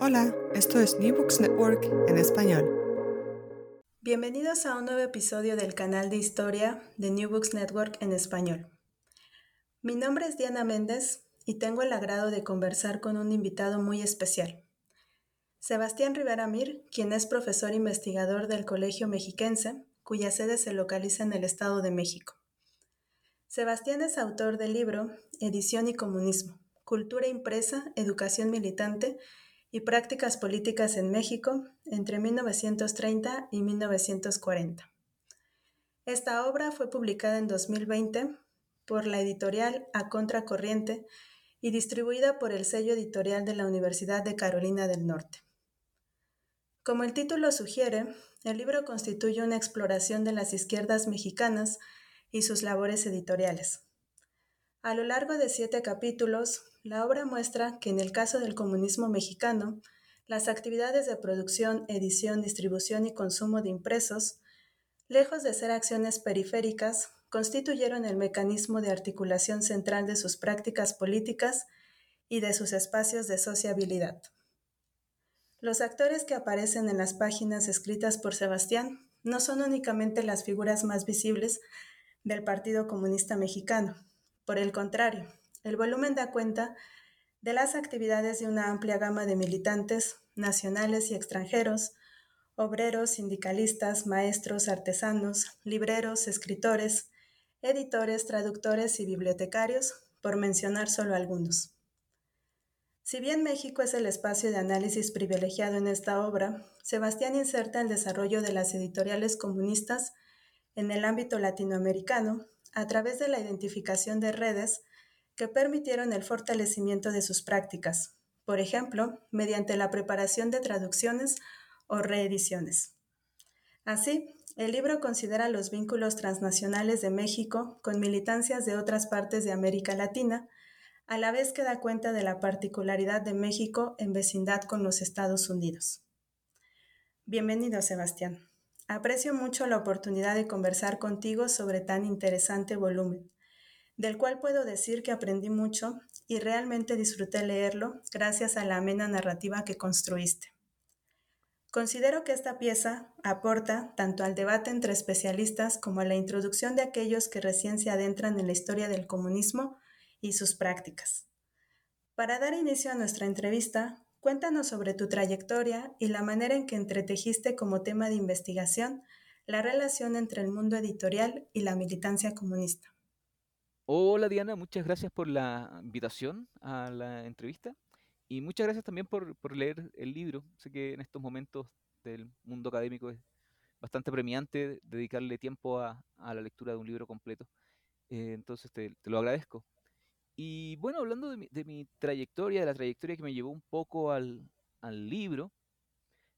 Hola, esto es New Books Network en español. Bienvenidos a un nuevo episodio del canal de historia de New Books Network en español. Mi nombre es Diana Méndez y tengo el agrado de conversar con un invitado muy especial. Sebastián Rivera Mir, quien es profesor investigador del Colegio Mexiquense, cuya sede se localiza en el Estado de México. Sebastián es autor del libro Edición y Comunismo, Cultura Impresa, Educación Militante y Prácticas Políticas en México entre 1930 y 1940. Esta obra fue publicada en 2020 por la editorial A Contracorriente y distribuida por el sello editorial de la Universidad de Carolina del Norte. Como el título sugiere, el libro constituye una exploración de las izquierdas mexicanas y sus labores editoriales. A lo largo de siete capítulos, la obra muestra que en el caso del comunismo mexicano, las actividades de producción, edición, distribución y consumo de impresos, lejos de ser acciones periféricas, constituyeron el mecanismo de articulación central de sus prácticas políticas y de sus espacios de sociabilidad. Los actores que aparecen en las páginas escritas por Sebastián no son únicamente las figuras más visibles del Partido Comunista Mexicano. Por el contrario, el volumen da cuenta de las actividades de una amplia gama de militantes nacionales y extranjeros, obreros, sindicalistas, maestros, artesanos, libreros, escritores, editores, traductores y bibliotecarios, por mencionar solo algunos. Si bien México es el espacio de análisis privilegiado en esta obra, Sebastián inserta el desarrollo de las editoriales comunistas en el ámbito latinoamericano a través de la identificación de redes que permitieron el fortalecimiento de sus prácticas, por ejemplo, mediante la preparación de traducciones o reediciones. Así, el libro considera los vínculos transnacionales de México con militancias de otras partes de América Latina, a la vez que da cuenta de la particularidad de México en vecindad con los Estados Unidos. Bienvenido, Sebastián. Aprecio mucho la oportunidad de conversar contigo sobre tan interesante volumen del cual puedo decir que aprendí mucho y realmente disfruté leerlo gracias a la amena narrativa que construiste. Considero que esta pieza aporta tanto al debate entre especialistas como a la introducción de aquellos que recién se adentran en la historia del comunismo y sus prácticas. Para dar inicio a nuestra entrevista, cuéntanos sobre tu trayectoria y la manera en que entretejiste como tema de investigación la relación entre el mundo editorial y la militancia comunista. Hola Diana, muchas gracias por la invitación a la entrevista y muchas gracias también por, leer el libro. Sé que en estos momentos del mundo académico es bastante premiante dedicarle tiempo a, la lectura de un libro completo. Eh, entonces te, lo agradezco. Y bueno, hablando de mi, trayectoria, de la trayectoria que me llevó un poco al, al libro,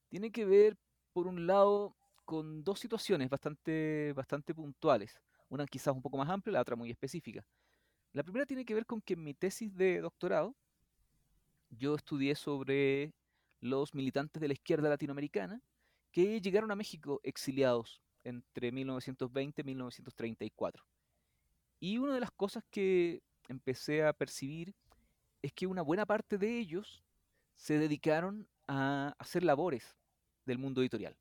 tiene que ver, por un lado, con dos situaciones bastante, bastante puntuales una quizás un poco más amplia, la otra muy específica. La primera tiene que ver con que en mi tesis de doctorado yo estudié sobre los militantes de la izquierda latinoamericana que llegaron a México exiliados entre 1920 y 1934. Y una de las cosas que empecé a percibir es que una buena parte de ellos se dedicaron a hacer labores del mundo editorial.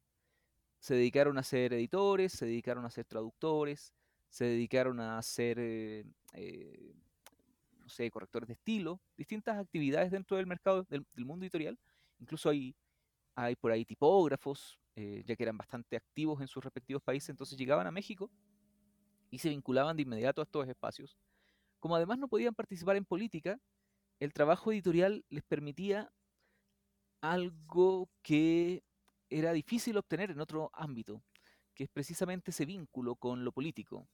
Se dedicaron a ser editores, se dedicaron a ser traductores, se dedicaron a ser, eh, eh, no sé, correctores de estilo, distintas actividades dentro del mercado del, mundo editorial. Incluso hay, hay por ahí tipógrafos, eh, ya que eran bastante activos en sus respectivos países, entonces llegaban a México y se vinculaban de inmediato a estos espacios. Como además no podían participar en política, el trabajo editorial les permitía algo que era difícil obtener en otro ámbito, que es precisamente ese vínculo con lo político.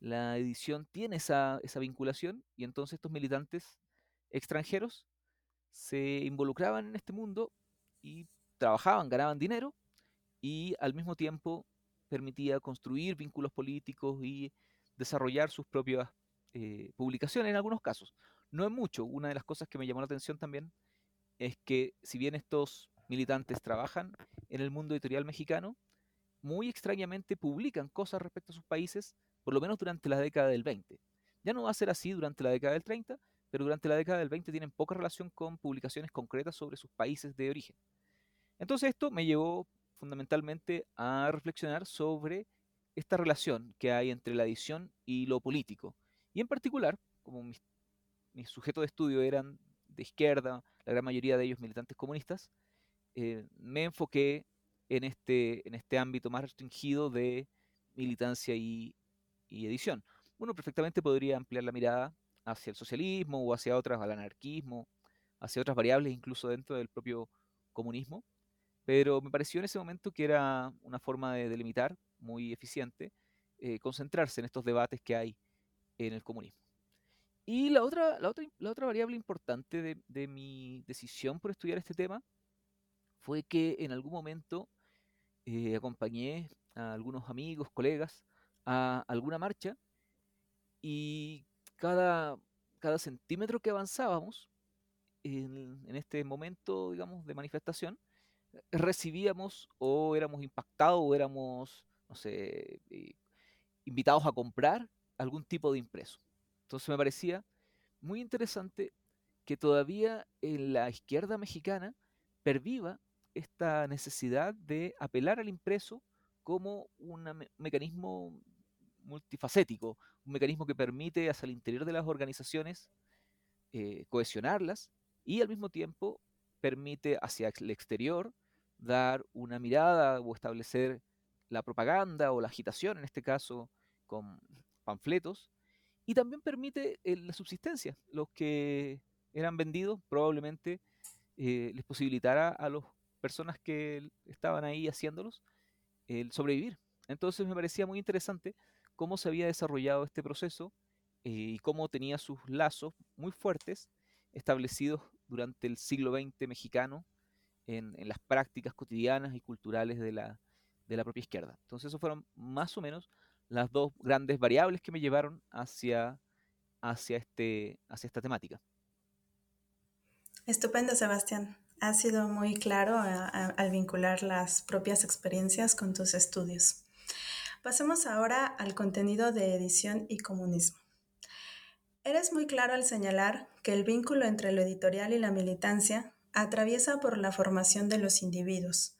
La edición tiene esa, esa vinculación y entonces estos militantes extranjeros se involucraban en este mundo y trabajaban, ganaban dinero y al mismo tiempo permitía construir vínculos políticos y desarrollar sus propias eh, publicaciones en algunos casos. No es mucho. Una de las cosas que me llamó la atención también es que si bien estos militantes trabajan en el mundo editorial mexicano, muy extrañamente publican cosas respecto a sus países, por lo menos durante la década del 20. Ya no va a ser así durante la década del 30, pero durante la década del 20 tienen poca relación con publicaciones concretas sobre sus países de origen. Entonces esto me llevó fundamentalmente a reflexionar sobre esta relación que hay entre la edición y lo político. Y en particular, como mis, sujetos de estudio eran de izquierda, la gran mayoría de ellos militantes comunistas, eh, me enfoqué en este, en este ámbito más restringido de militancia y, y, edición. Uno perfectamente podría ampliar la mirada hacia el socialismo o hacia otras, al anarquismo, hacia otras variables incluso dentro del propio comunismo, pero me pareció en ese momento que era una forma de delimitar muy eficiente eh, concentrarse en estos debates que hay en el comunismo. Y la otra, la otra, la otra variable importante de, de, mi decisión por estudiar este tema fue que en algún momento eh, acompañé a algunos amigos, colegas, a alguna marcha y cada, cada centímetro que avanzábamos en, en este momento, digamos, de manifestación, recibíamos o éramos impactados o éramos, no sé, eh, invitados a comprar algún tipo de impreso. Entonces me parecía muy interesante que todavía en la izquierda mexicana perviva esta necesidad de apelar al impreso como un mecanismo multifacético, un mecanismo que permite hacia el interior de las organizaciones eh, cohesionarlas y al mismo tiempo permite hacia el exterior dar una mirada o establecer la propaganda o la agitación, en este caso con panfletos, y también permite eh, la subsistencia. Los que eran vendidos probablemente eh, les posibilitará a las personas que estaban ahí haciéndolos el sobrevivir. Entonces me parecía muy interesante cómo se había desarrollado este proceso eh, y cómo tenía sus lazos muy fuertes establecidos durante el siglo XX mexicano en, las prácticas cotidianas y culturales de la, de la propia izquierda. Entonces, eso fueron más o menos las dos grandes variables que me llevaron hacia, hacia, este, hacia esta temática. Estupendo, Sebastián. Ha sido muy claro al vincular las propias experiencias con tus estudios. Pasemos ahora al contenido de edición y comunismo. Eres muy claro al señalar que el vínculo entre lo editorial y la militancia atraviesa por la formación de los individuos,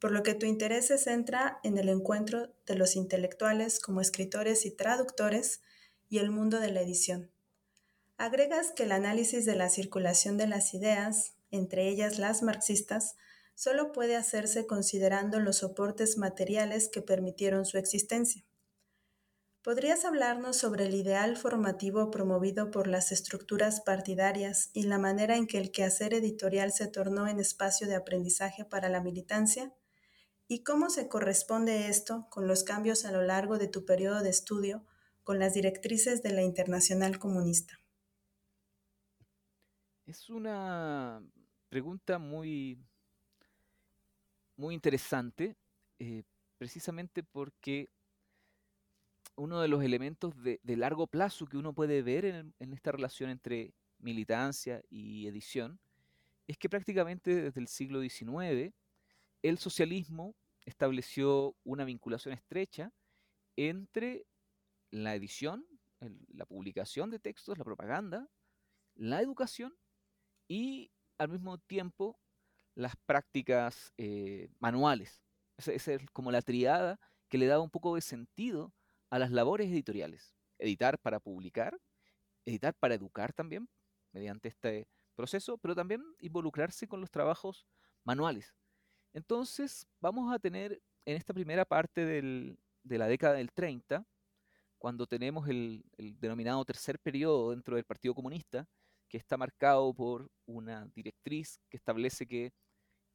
por lo que tu interés se centra en el encuentro de los intelectuales como escritores y traductores y el mundo de la edición. Agregas que el análisis de la circulación de las ideas, entre ellas las marxistas, solo puede hacerse considerando los soportes materiales que permitieron su existencia. ¿Podrías hablarnos sobre el ideal formativo promovido por las estructuras partidarias y la manera en que el quehacer editorial se tornó en espacio de aprendizaje para la militancia? ¿Y cómo se corresponde esto con los cambios a lo largo de tu periodo de estudio con las directrices de la Internacional Comunista? Es una pregunta muy, muy interesante, eh, precisamente porque uno de los elementos de, largo plazo que uno puede ver en, esta relación entre militancia y edición es que prácticamente desde el siglo XIX el socialismo estableció una vinculación estrecha entre la edición, la publicación de textos, la propaganda, la educación y al mismo tiempo las prácticas eh, manuales. Es como la triada que le daba un poco de sentido a las labores editoriales. Editar para publicar, editar para educar también, mediante este proceso, pero también involucrarse con los trabajos manuales. Entonces, vamos a tener en esta primera parte de la década del 30, cuando tenemos el, denominado tercer periodo dentro del Partido Comunista, que está marcado por una directriz que establece que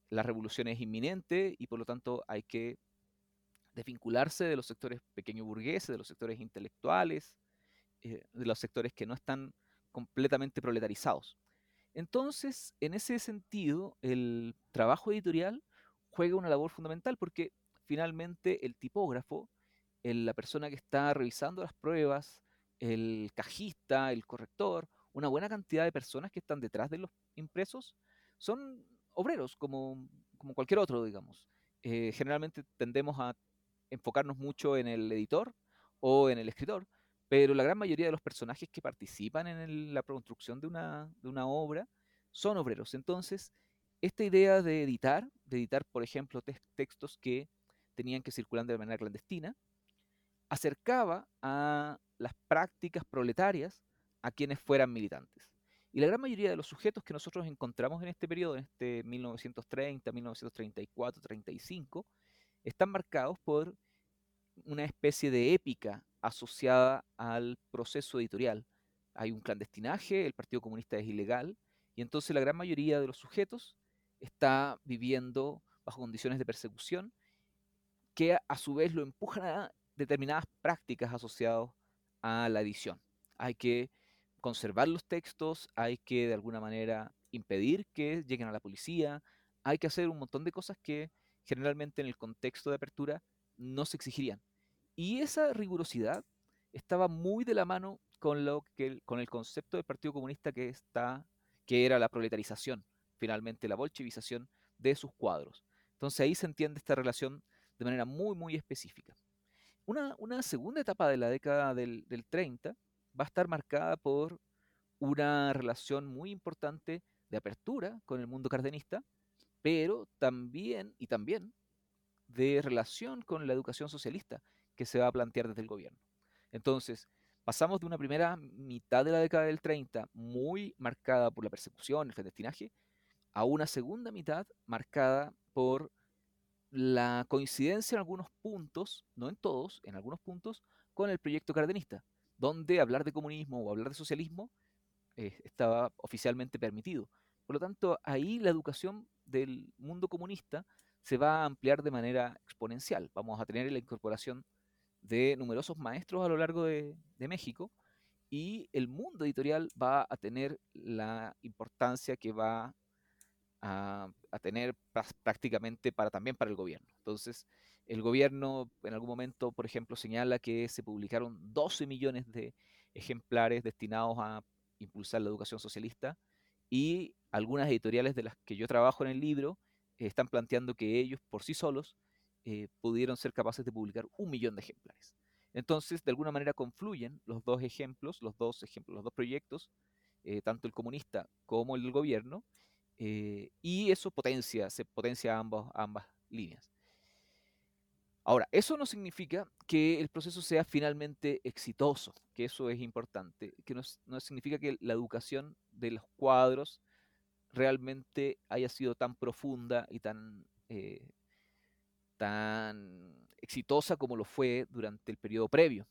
la revolución es inminente y por lo tanto hay que desvincularse de los sectores pequeño burgueses, de los sectores intelectuales, eh, de los sectores que no están completamente proletarizados. Entonces, en ese sentido, el trabajo editorial juega una labor fundamental porque finalmente el tipógrafo, la persona que está revisando las pruebas, el cajista, el corrector, una buena cantidad de personas que están detrás de los impresos, son obreros como, como cualquier otro, digamos. Eh, generalmente tendemos a enfocarnos mucho en el editor o en el escritor, pero la gran mayoría de los personajes que participan en la construcción de una, de una obra son obreros. Entonces, esta idea de editar, de editar, por ejemplo, textos que tenían que circular de manera clandestina, acercaba a las prácticas proletarias a quienes fueran militantes. Y la gran mayoría de los sujetos que nosotros encontramos en este periodo, en este 1930, 1934, 35, están marcados por una especie de épica asociada al proceso editorial. Hay un clandestinaje, el Partido Comunista es ilegal, y entonces la gran mayoría de los sujetos está viviendo bajo condiciones de persecución que a su vez lo empujan a determinadas prácticas asociadas a la edición. Hay que conservar los textos, hay que de alguna manera impedir que lleguen a la policía, hay que hacer un montón de cosas que generalmente en el contexto de apertura no se exigirían. Y esa rigurosidad estaba muy de la mano con, lo que, con el concepto del Partido Comunista que, está, que era la proletarización, finalmente la bolchevización de sus cuadros. Entonces ahí se entiende esta relación de manera muy, muy específica. Una, segunda etapa de la década del, del 30 va a estar marcada por una relación muy importante de apertura con el mundo cardenista, pero también, y también, de relación con la educación socialista que se va a plantear desde el gobierno. Entonces, pasamos de una primera mitad de la década del 30 muy marcada por la persecución, el clandestinaje, a una segunda mitad marcada por la coincidencia en algunos puntos, no en todos, en algunos puntos, con el proyecto cardenista, donde hablar de comunismo o hablar de socialismo eh, estaba oficialmente permitido. Por lo tanto, ahí la educación del mundo comunista se va a ampliar de manera exponencial. Vamos a tener la incorporación de numerosos maestros a lo largo de, México y el mundo editorial va a tener la importancia que va a, tener prácticamente para también para el gobierno. Entonces, el gobierno en algún momento, por ejemplo, señala que se publicaron 12 millones de ejemplares destinados a impulsar la educación socialista y algunas editoriales de las que yo trabajo en el libro están planteando que ellos por sí solos eh, pudieron ser capaces de publicar un millón de ejemplares. Entonces, de alguna manera confluyen los dos ejemplos, los dos ejemplos, los dos proyectos, eh, tanto el comunista como el del gobierno, eh, y eso potencia, se potencia ambas, ambas líneas. Ahora, eso no significa que el proceso sea finalmente exitoso, que eso es importante, que no, significa que la educación de los cuadros realmente haya sido tan profunda y tan tan exitosa como lo fue durante el periodo previo,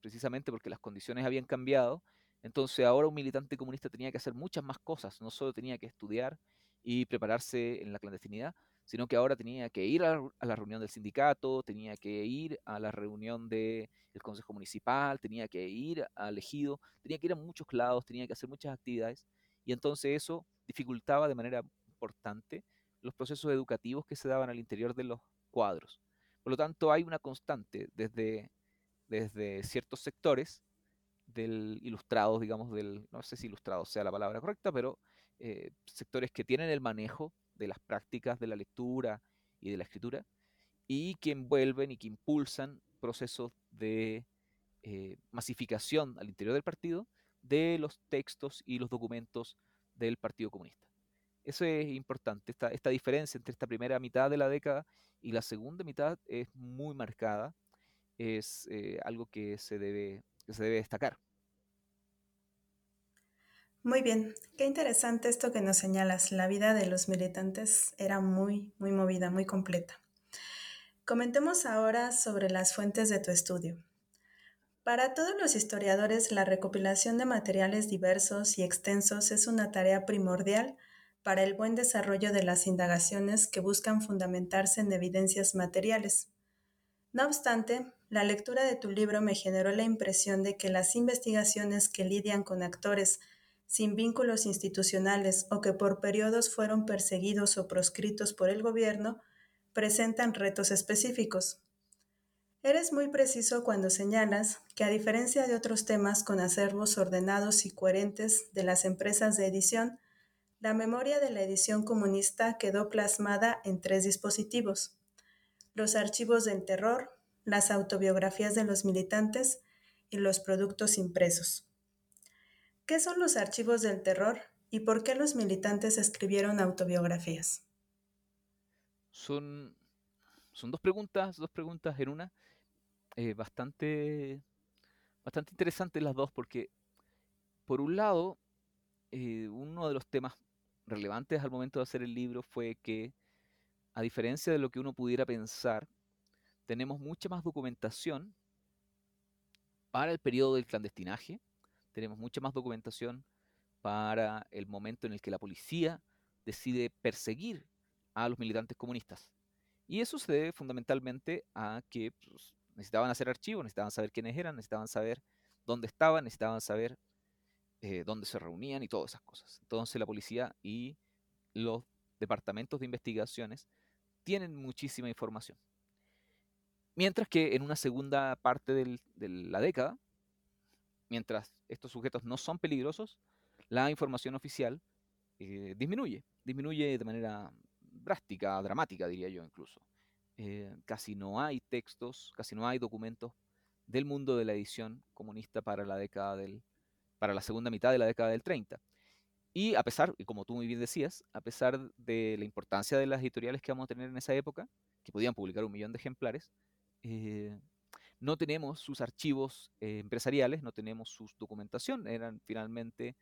precisamente porque las condiciones habían cambiado. Entonces ahora un militante comunista tenía que hacer muchas más cosas, no solo tenía que estudiar y prepararse en la clandestinidad, sino que ahora tenía que ir a, la reunión del sindicato, tenía que ir a la reunión del Consejo Municipal, tenía que ir al ejido, tenía que ir a muchos lados, tenía que hacer muchas actividades, y entonces eso dificultaba de manera importante los procesos educativos que se daban al interior de los cuadros. Por lo tanto, hay una constante desde, desde ciertos sectores del ilustrados, digamos, del, no sé si ilustrados sea la palabra correcta, pero eh, sectores que tienen el manejo de las prácticas de la lectura y de la escritura, y que envuelven y que impulsan procesos de eh, masificación al interior del partido de los textos y los documentos del Partido Comunista. Eso es importante, esta, esta diferencia entre esta primera mitad de la década y la segunda mitad es muy marcada, es eh, algo que se, debe, que se debe destacar. Muy bien, qué interesante esto que nos señalas. La vida de los militantes era muy, muy movida, muy completa. Comentemos ahora sobre las fuentes de tu estudio. Para todos los historiadores, la recopilación de materiales diversos y extensos es una tarea primordial para el buen desarrollo de las indagaciones que buscan fundamentarse en evidencias materiales. No obstante, la lectura de tu libro me generó la impresión de que las investigaciones que lidian con actores sin vínculos institucionales o que por periodos fueron perseguidos o proscritos por el gobierno, presentan retos específicos. Eres muy preciso cuando señalas que a diferencia de otros temas con acervos ordenados y coherentes de las empresas de edición, la memoria de la edición comunista quedó plasmada en tres dispositivos. Los archivos del terror, las autobiografías de los militantes y los productos impresos. ¿Qué son los archivos del terror y por qué los militantes escribieron autobiografías? Son, son dos preguntas, dos preguntas en una, eh, bastante, bastante interesantes las dos, porque por un lado, eh, uno de los temas relevantes al momento de hacer el libro fue que, a diferencia de lo que uno pudiera pensar, tenemos mucha más documentación para el periodo del clandestinaje, tenemos mucha más documentación para el momento en el que la policía decide perseguir a los militantes comunistas. Y eso se debe fundamentalmente a que pues, necesitaban hacer archivos, necesitaban saber quiénes eran, necesitaban saber dónde estaban, necesitaban saber eh, dónde se reunían y todas esas cosas. Entonces la policía y los departamentos de investigaciones tienen muchísima información. Mientras que en una segunda parte de la década, mientras estos sujetos no son peligrosos, la información oficial eh, disminuye, disminuye de manera drástica, dramática, diría yo incluso. Eh, casi no hay textos, casi no hay documentos del mundo de la edición comunista para la década del, para la segunda mitad de la década del 30. Y a pesar, y como tú muy bien decías, a pesar de la importancia de las editoriales que vamos a tener en esa época, que podían publicar un millón de ejemplares, eh, no tenemos sus archivos eh, empresariales, no tenemos su documentación. Eran finalmente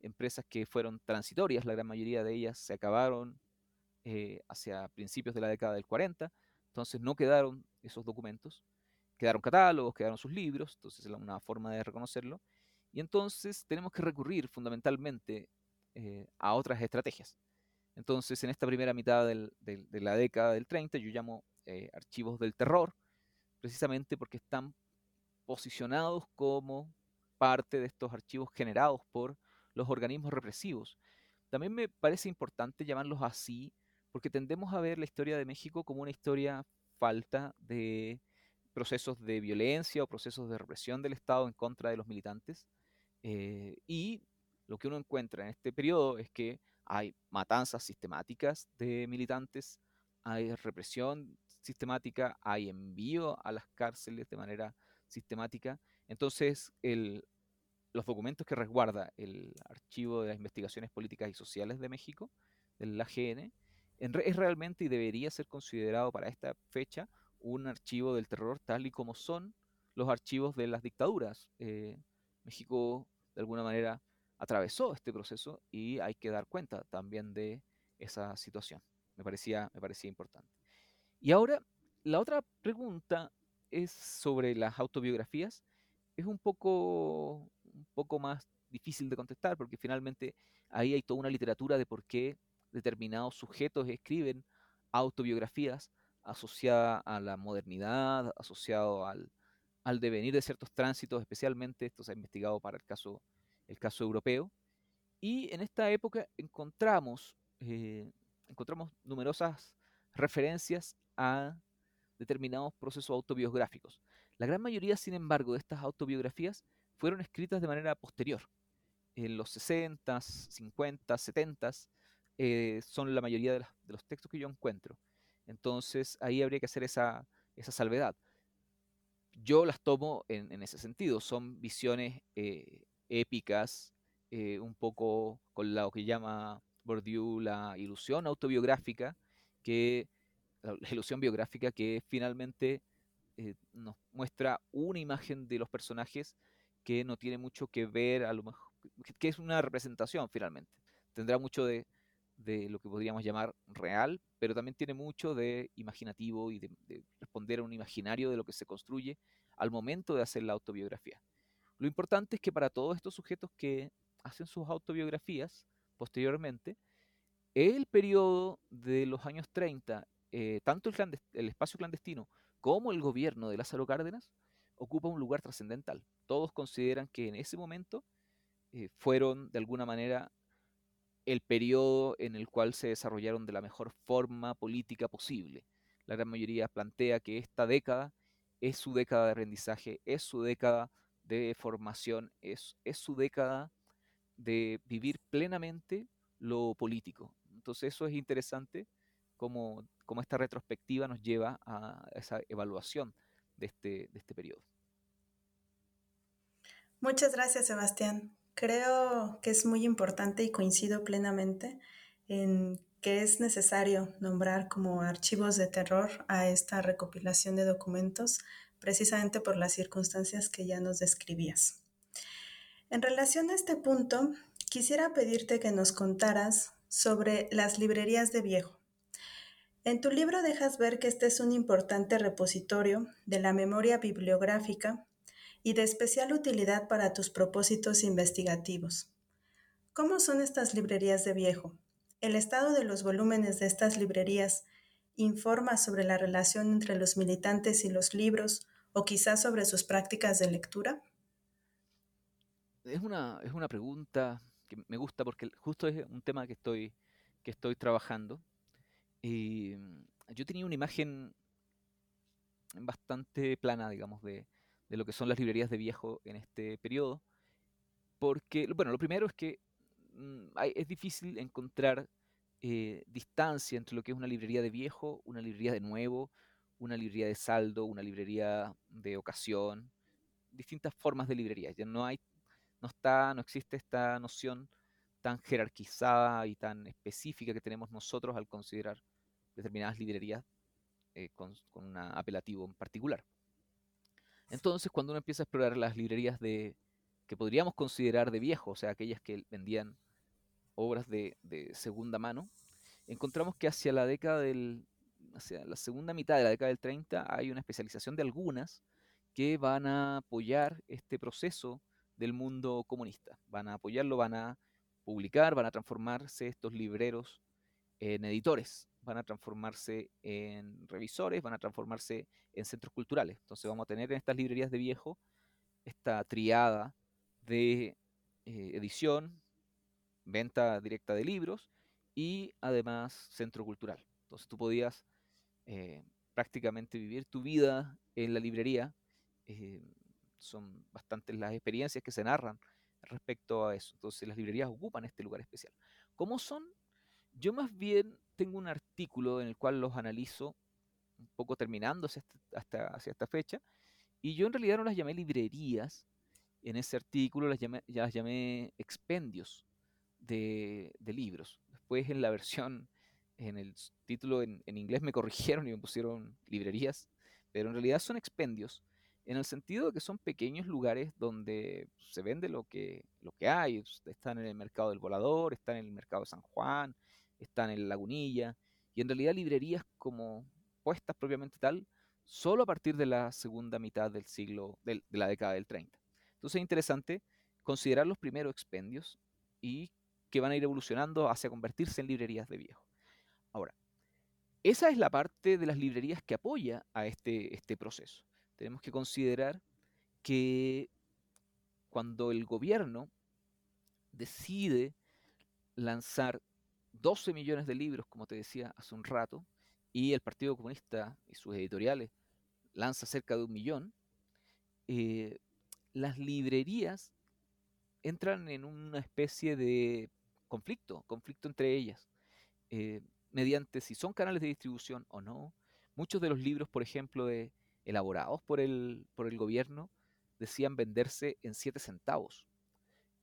empresas que fueron transitorias, la gran mayoría de ellas se acabaron eh, hacia principios de la década del 40, entonces no quedaron esos documentos, quedaron catálogos, quedaron sus libros, entonces es una forma de reconocerlo, y entonces tenemos que recurrir fundamentalmente eh, a otras estrategias. Entonces, en esta primera mitad de la década del 30, yo llamo archivos del terror, precisamente porque están posicionados como parte de estos archivos generados por los organismos represivos. También me parece importante llamarlos así porque tendemos a ver la historia de México como una historia falta de procesos de violencia o procesos de represión del Estado en contra de los militantes. Eh, y lo que uno encuentra en este periodo es que hay matanzas sistemáticas de militantes, hay represión sistemática, hay envío a las cárceles de manera sistemática. Entonces, los documentos que resguarda el Archivo de las Investigaciones Políticas y Sociales de México, del AGN, es realmente y debería ser considerado para esta fecha un archivo del terror tal y como son los archivos de las dictaduras. Eh, México, de alguna manera, atravesó este proceso y hay que dar cuenta también de esa situación. Me parecía, me parecía importante. Y ahora, la otra pregunta es sobre las autobiografías. Es un poco, un poco más difícil de contestar porque finalmente ahí hay toda una literatura de por qué determinados sujetos escriben autobiografías asociada a la modernidad, asociado al, devenir de ciertos tránsitos, especialmente esto se ha investigado para el caso, el caso europeo. Y en esta época encontramos, eh, encontramos numerosas referencias a determinados procesos autobiográficos. La gran mayoría, sin embargo, de estas autobiografías fueron escritas de manera posterior. en los 60, 50, 70 son la mayoría de, los textos que yo encuentro. Entonces ahí habría que hacer esa, esa salvedad. Yo las tomo en, ese sentido, son visiones eh, épicas, eh, un poco con lo que llama Bourdieu la ilusión autobiográfica, que la ilusión biográfica que finalmente eh, nos muestra una imagen de los personajes que no tiene mucho que ver, a lo mejor, que es una representación finalmente. Tendrá mucho de, lo que podríamos llamar real, pero también tiene mucho de imaginativo y de, responder a un imaginario de lo que se construye al momento de hacer la autobiografía. Lo importante es que para todos estos sujetos que hacen sus autobiografías posteriormente, el periodo de los años 30, eh, tanto el, espacio clandestino como el gobierno de Lázaro Cárdenas, ocupa un lugar trascendental. Todos consideran que en ese momento eh, fueron de alguna manera el periodo en el cual se desarrollaron de la mejor forma política posible. La gran mayoría plantea que esta década es su década de aprendizaje, es su década de formación, es, es su década de vivir plenamente lo político. Entonces eso es interesante como esta retrospectiva nos lleva a esa evaluación de este, de este periodo. Muchas gracias, Sebastián. Creo que es muy importante y coincido plenamente en que es necesario nombrar como archivos de terror a esta recopilación de documentos precisamente por las circunstancias que ya nos describías. En relación a este punto, quisiera pedirte que nos contaras sobre las librerías de viejo. En tu libro dejas ver que este es un importante repositorio de la memoria bibliográfica y de especial utilidad para tus propósitos investigativos. ¿Cómo son estas librerías de viejo? ¿El estado de los volúmenes de estas librerías informa sobre la relación entre los militantes y los libros o quizás sobre sus prácticas de lectura? Es una, es una pregunta que me gusta porque justo es un tema que estoy, que estoy trabajando. Y yo tenía una imagen bastante plana, digamos, de, de lo que son las librerías de viejo en este periodo. Porque, bueno, lo primero es que mm, es difícil encontrar eh, distancia entre lo que es una librería de viejo, una librería de nuevo, una librería de saldo, una librería de ocasión, distintas formas de librería. Ya no hay, no está, no existe esta noción tan jerarquizada y tan específica que tenemos nosotros al considerar determinadas librerías eh, con, con un apelativo en particular. Entonces, cuando uno empieza a explorar las librerías de que podríamos considerar de viejo, o sea, aquellas que vendían obras de, segunda mano, encontramos que hacia la década del, hacia la segunda mitad de la década del 30 hay una especialización de algunas que van a apoyar este proceso del mundo comunista. Van a apoyarlo, van a publicar, van a transformarse estos libreros en editores van a transformarse en revisores, van a transformarse en centros culturales. Entonces vamos a tener en estas librerías de viejo esta triada de eh, edición, venta directa de libros y además centro cultural. Entonces tú podías eh, prácticamente vivir tu vida en la librería. Eh, son bastantes las experiencias que se narran respecto a eso. Entonces las librerías ocupan este lugar especial. ¿Cómo son? Yo más bien tengo un artículo en el cual los analizo un poco terminando hasta, hacia esta fecha, y yo en realidad no las llamé librerías, en ese artículo las llamé, ya las llamé expendios de, libros. Después en la versión, en el título en, inglés me corrigieron y me pusieron librerías, pero en realidad son expendios, en el sentido de que son pequeños lugares donde se vende lo que, lo que hay. Están en el mercado del volador, están en el mercado de San Juan, están en Lagunilla, y en realidad librerías como puestas propiamente tal, solo a partir de la segunda mitad del siglo, de, la década del 30. Entonces es interesante considerar los primeros expendios y que van a ir evolucionando hacia convertirse en librerías de viejo. Ahora, esa es la parte de las librerías que apoya a este, este proceso. Tenemos que considerar que cuando el gobierno decide lanzar 12 millones de libros, como te decía hace un rato, y el Partido Comunista y sus editoriales lanza cerca de un millón, eh, las librerías entran en una especie de conflicto, conflicto entre ellas, eh, mediante si son canales de distribución o no. Muchos de los libros, por ejemplo, elaborados por el, por el gobierno, decían venderse en 7 centavos.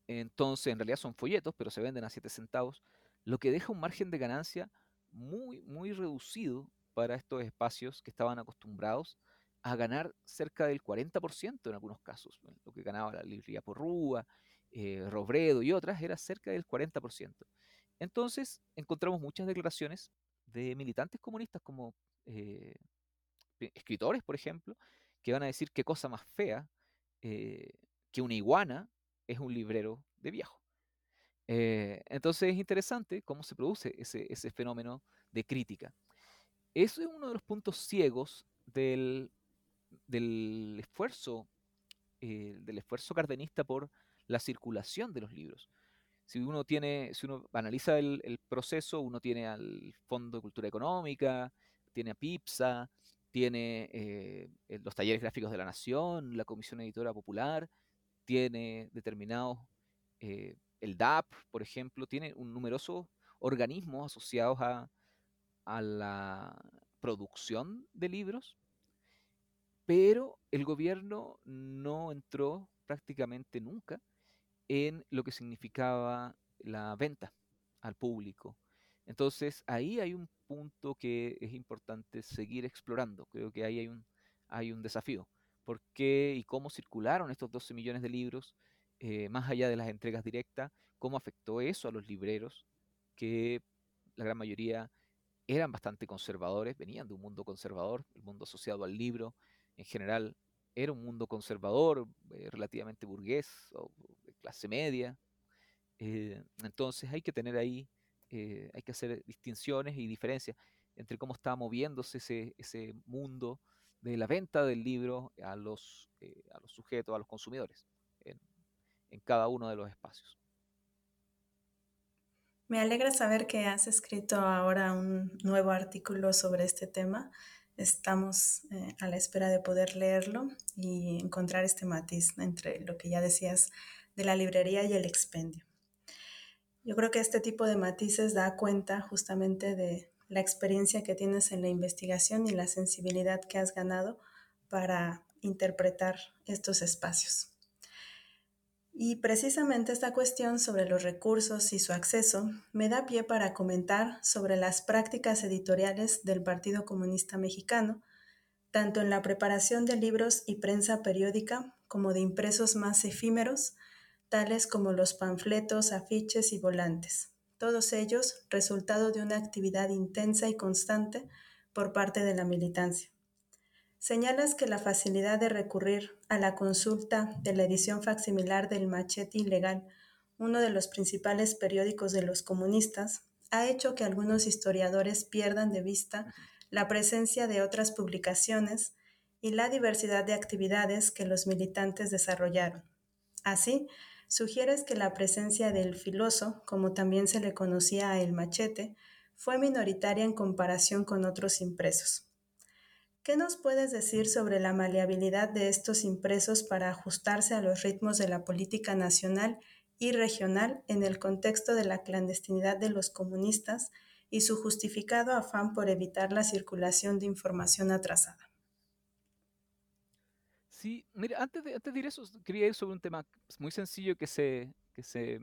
Entonces, en realidad son folletos, pero se venden a 7 centavos, lo que deja un margen de ganancia muy, muy reducido para estos espacios que estaban acostumbrados a ganar cerca del 40% en algunos casos. Lo que ganaba la librería Porrúa, eh, Robredo y otras era cerca del 40%. Entonces encontramos muchas declaraciones de militantes comunistas como eh, escritores, por ejemplo, que van a decir qué cosa más fea eh, que una iguana es un librero de viejo. Eh, entonces es interesante cómo se produce ese, ese, fenómeno de crítica. Eso es uno de los puntos ciegos del, del esfuerzo, del esfuerzo cardenista por la circulación de los libros si uno tiene, si uno analiza el, proceso, uno tiene al Fondo de Cultura Económica, tiene a PIPSA, tiene eh, los talleres gráficos de la Nación, la Comisión Editora Popular, tiene determinados, eh, el DAP, por ejemplo, tiene un numeroso organismos asociados a, a la producción de libros, pero el gobierno no entró prácticamente nunca en lo que significaba la venta al público. Entonces ahí hay un punto que es importante seguir explorando. Creo que ahí hay un, hay un desafío. ¿Por qué y cómo circularon estos 12 millones de libros eh, más allá de las entregas directas? ¿Cómo afectó eso a los libreros que la gran mayoría eran bastante conservadores, venían de un mundo conservador, el mundo asociado al libro en general era un mundo conservador, eh, relativamente burgués o de clase media. Eh, entonces hay que tener ahí, hay que hacer distinciones y diferencias entre cómo está moviéndose ese, mundo de la venta del libro a los, a los sujetos, a los consumidores, en cada uno de los espacios. Me alegra saber que has escrito ahora un nuevo artículo sobre este tema. Estamos eh, a la espera de poder leerlo y encontrar este matiz entre lo que ya decías de la librería y el expendio. Yo creo que este tipo de matices da cuenta justamente de la experiencia que tienes en la investigación y la sensibilidad que has ganado para interpretar estos espacios. Y precisamente esta cuestión sobre los recursos y su acceso me da pie para comentar sobre las prácticas editoriales del Partido Comunista Mexicano, tanto en la preparación de libros y prensa periódica como de impresos más efímeros, tales como los panfletos, afiches y volantes, todos ellos resultado de una actividad intensa y constante por parte de la militancia. Señalas que la facilidad de recurrir a la consulta de la edición facsimilar del Machete Ilegal, uno de los principales periódicos de los comunistas, ha hecho que algunos historiadores pierdan de vista la presencia de otras publicaciones y la diversidad de actividades que los militantes desarrollaron. Así, sugieres que la presencia del filoso, como también se le conocía a el machete, fue minoritaria en comparación con otros impresos. ¿Qué nos puedes decir sobre la maleabilidad de estos impresos para ajustarse a los ritmos de la política nacional y regional en el contexto de la clandestinidad de los comunistas y su justificado afán por evitar la circulación de información atrasada? Sí, mira, antes de, antes de ir eso, quería ir sobre un tema muy sencillo que se, que se,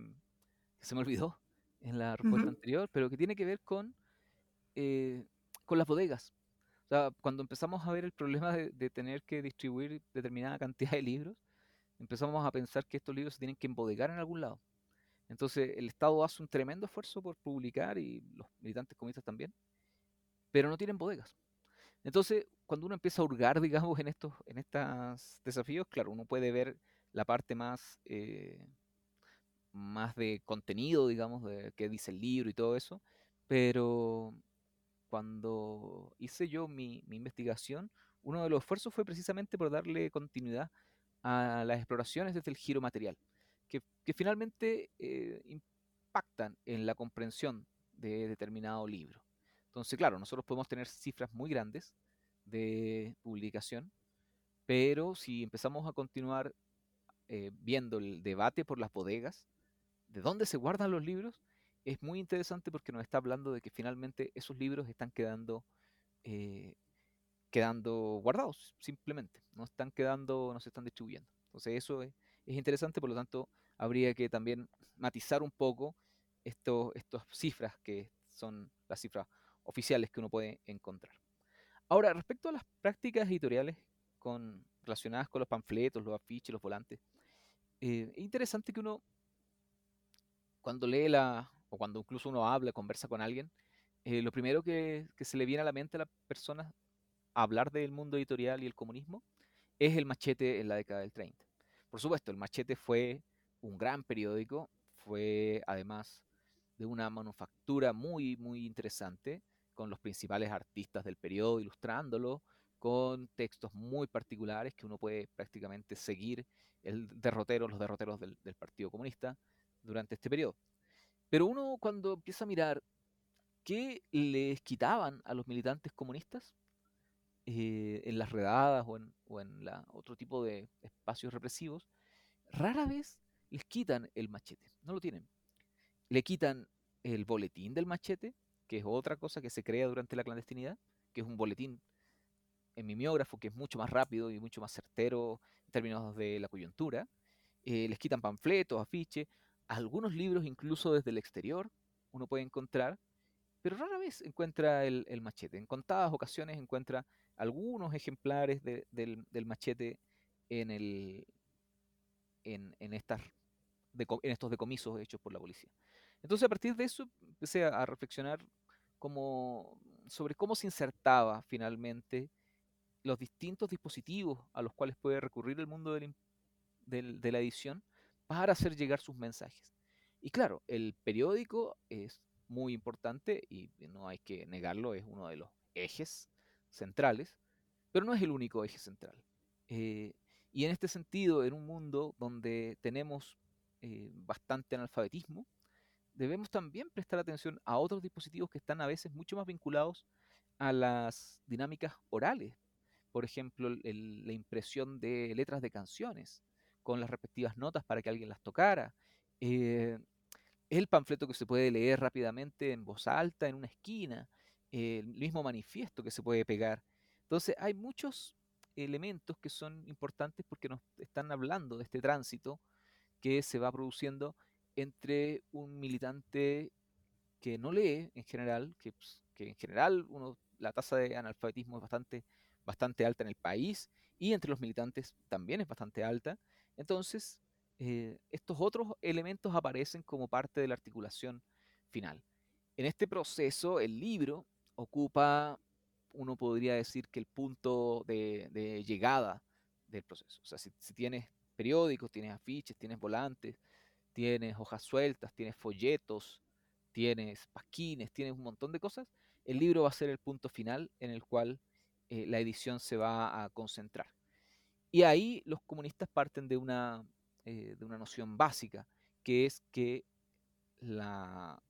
se me olvidó en la respuesta anterior, pero que tiene que ver con, eh, con las bodegas cuando empezamos a ver el problema de, tener que distribuir determinada cantidad de libros, empezamos a pensar que estos libros se tienen que embodegar en algún lado. Entonces el Estado hace un tremendo esfuerzo por publicar y los militantes comunistas también, pero no tienen bodegas. Entonces, cuando uno empieza a hurgar, digamos, en estos, en estos desafíos, claro, uno puede ver la parte más, eh, más de contenido, digamos, de qué dice el libro y todo eso, pero cuando hice yo mi, investigación, uno de los esfuerzos fue precisamente por darle continuidad a las exploraciones desde el giro material, que, finalmente eh, impactan en la comprensión de determinado libro. Entonces, claro, nosotros podemos tener cifras muy grandes de publicación, pero si empezamos a continuar eh, viendo el debate por las bodegas, de dónde se guardan los libros, es muy interesante porque nos está hablando de que finalmente esos libros están quedando, eh, quedando guardados, simplemente. No están quedando, no se están distribuyendo. Entonces eso es, interesante, por lo tanto, habría que también matizar un poco estas cifras que son las cifras oficiales que uno puede encontrar. Ahora, respecto a las prácticas editoriales con, relacionadas con los panfletos, los afiches, los volantes, eh, es interesante que uno, cuando lee la, o cuando incluso uno habla, conversa con alguien, eh, lo primero que, se le viene a la mente a las personas hablar del mundo editorial y el comunismo es el machete en la década del 30. Por supuesto, el machete fue un gran periódico, fue además de una manufactura muy, muy interesante, con los principales artistas del periodo ilustrándolo, con textos muy particulares que uno puede prácticamente seguir el derrotero, los derroteros del, del Partido Comunista durante este periodo. Pero uno cuando empieza a mirar qué les quitaban a los militantes comunistas eh, en las redadas o en, otro tipo de espacios represivos, rara vez les quitan el machete, no lo tienen. Le quitan el boletín del machete, que es otra cosa que se crea durante la clandestinidad, que es un boletín en mimeógrafo que es mucho más rápido y mucho más certero en términos de la coyuntura. Eh, les quitan panfletos, afiches, algunos libros incluso desde el exterior uno puede encontrar, pero rara vez encuentra el, machete. En contadas ocasiones encuentra algunos ejemplares del, machete en, el, en, estas, en estos decomisos hechos por la policía. Entonces a partir de eso empecé a, reflexionar como, sobre cómo se insertaba finalmente los distintos dispositivos a los cuales puede recurrir el mundo de la edición para hacer llegar sus mensajes. Y claro, el periódico es muy importante y no hay que negarlo, es uno de los ejes centrales, pero no es el único eje central. Eh, y en este sentido, en un mundo donde tenemos eh, bastante analfabetismo, debemos también prestar atención a otros dispositivos que están a veces mucho más vinculados a las dinámicas orales. Por ejemplo, la impresión de letras de canciones, con las respectivas notas para que alguien las tocara. Eh, el panfleto que se puede leer rápidamente en voz alta en una esquina, el mismo manifiesto que se puede pegar. Entonces hay muchos elementos que son importantes porque nos están hablando de este tránsito que se va produciendo entre un militante que no lee en general, que, pues, que en general uno, la tasa de analfabetismo es bastante, bastante alta en el país y entre los militantes también es bastante alta, entonces, eh, estos otros elementos aparecen como parte de la articulación final. En este proceso, el libro ocupa, uno podría decir que el punto de, llegada del proceso. O sea, si, tienes periódicos, tienes afiches, tienes volantes, tienes hojas sueltas, tienes folletos, tienes pasquines, tienes un montón de cosas, el libro va a ser el punto final en el cual eh, la edición se va a concentrar. Y ahí los comunistas parten de una, eh, de una noción básica, que es que la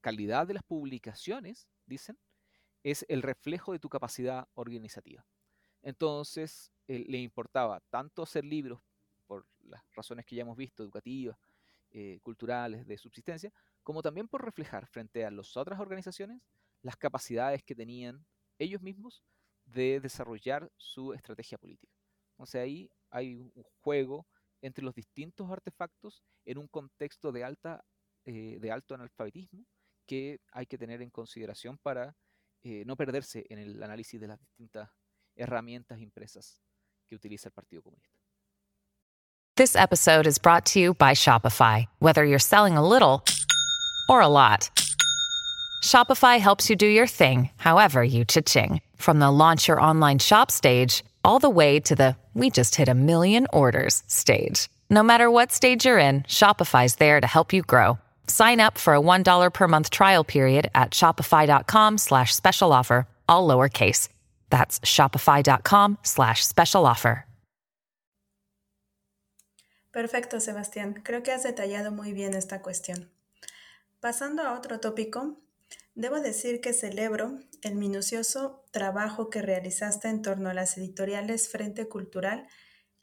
calidad de las publicaciones, dicen, es el reflejo de tu capacidad organizativa. Entonces, eh, le importaba tanto hacer libros, por las razones que ya hemos visto, educativas, eh, culturales, de subsistencia, como también por reflejar frente a las otras organizaciones las capacidades que tenían ellos mismos de desarrollar su estrategia política. O sea, ahí hay un juego entre los distintos artefactos en un contexto de, alta, eh, de alto analfabetismo que hay que tener en consideración para eh, no perderse en el análisis de las distintas herramientas impresas que utiliza el Partido Comunista. This episode is brought to you by Shopify. Whether you're selling a little or a lot, Shopify helps you do your thing, however you cha-ching. From the launch your online shop stage all the way to the we just hit a million orders stage. No matter what stage you're in, Shopify's there to help you grow. Sign up for a $1 per month trial period at shopify.com slash special offer, all lowercase. That's shopify.com slash special offer. Perfecto, Sebastián. Creo que has detallado muy bien esta cuestión. Pasando a otro tópico, Debo decir que celebro el minucioso trabajo que realizaste en torno a las editoriales Frente Cultural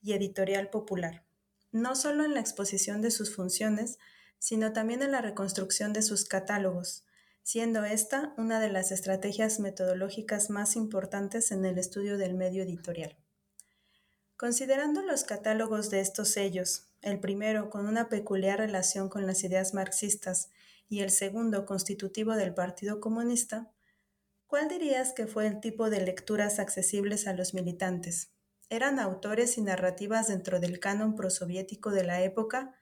y Editorial Popular. no solo en la exposición de sus funciones, sino también en la reconstrucción de sus catálogos, siendo esta una de las estrategias metodológicas más importantes en el estudio del medio editorial. Considerando los catálogos de estos sellos, el primero con una peculiar relación con las ideas marxistas y el segundo constitutivo del Partido Comunista, ¿cuál dirías que fue el tipo de lecturas accesibles a los militantes? ¿Eran autores y narrativas dentro del canon prosoviético de la época?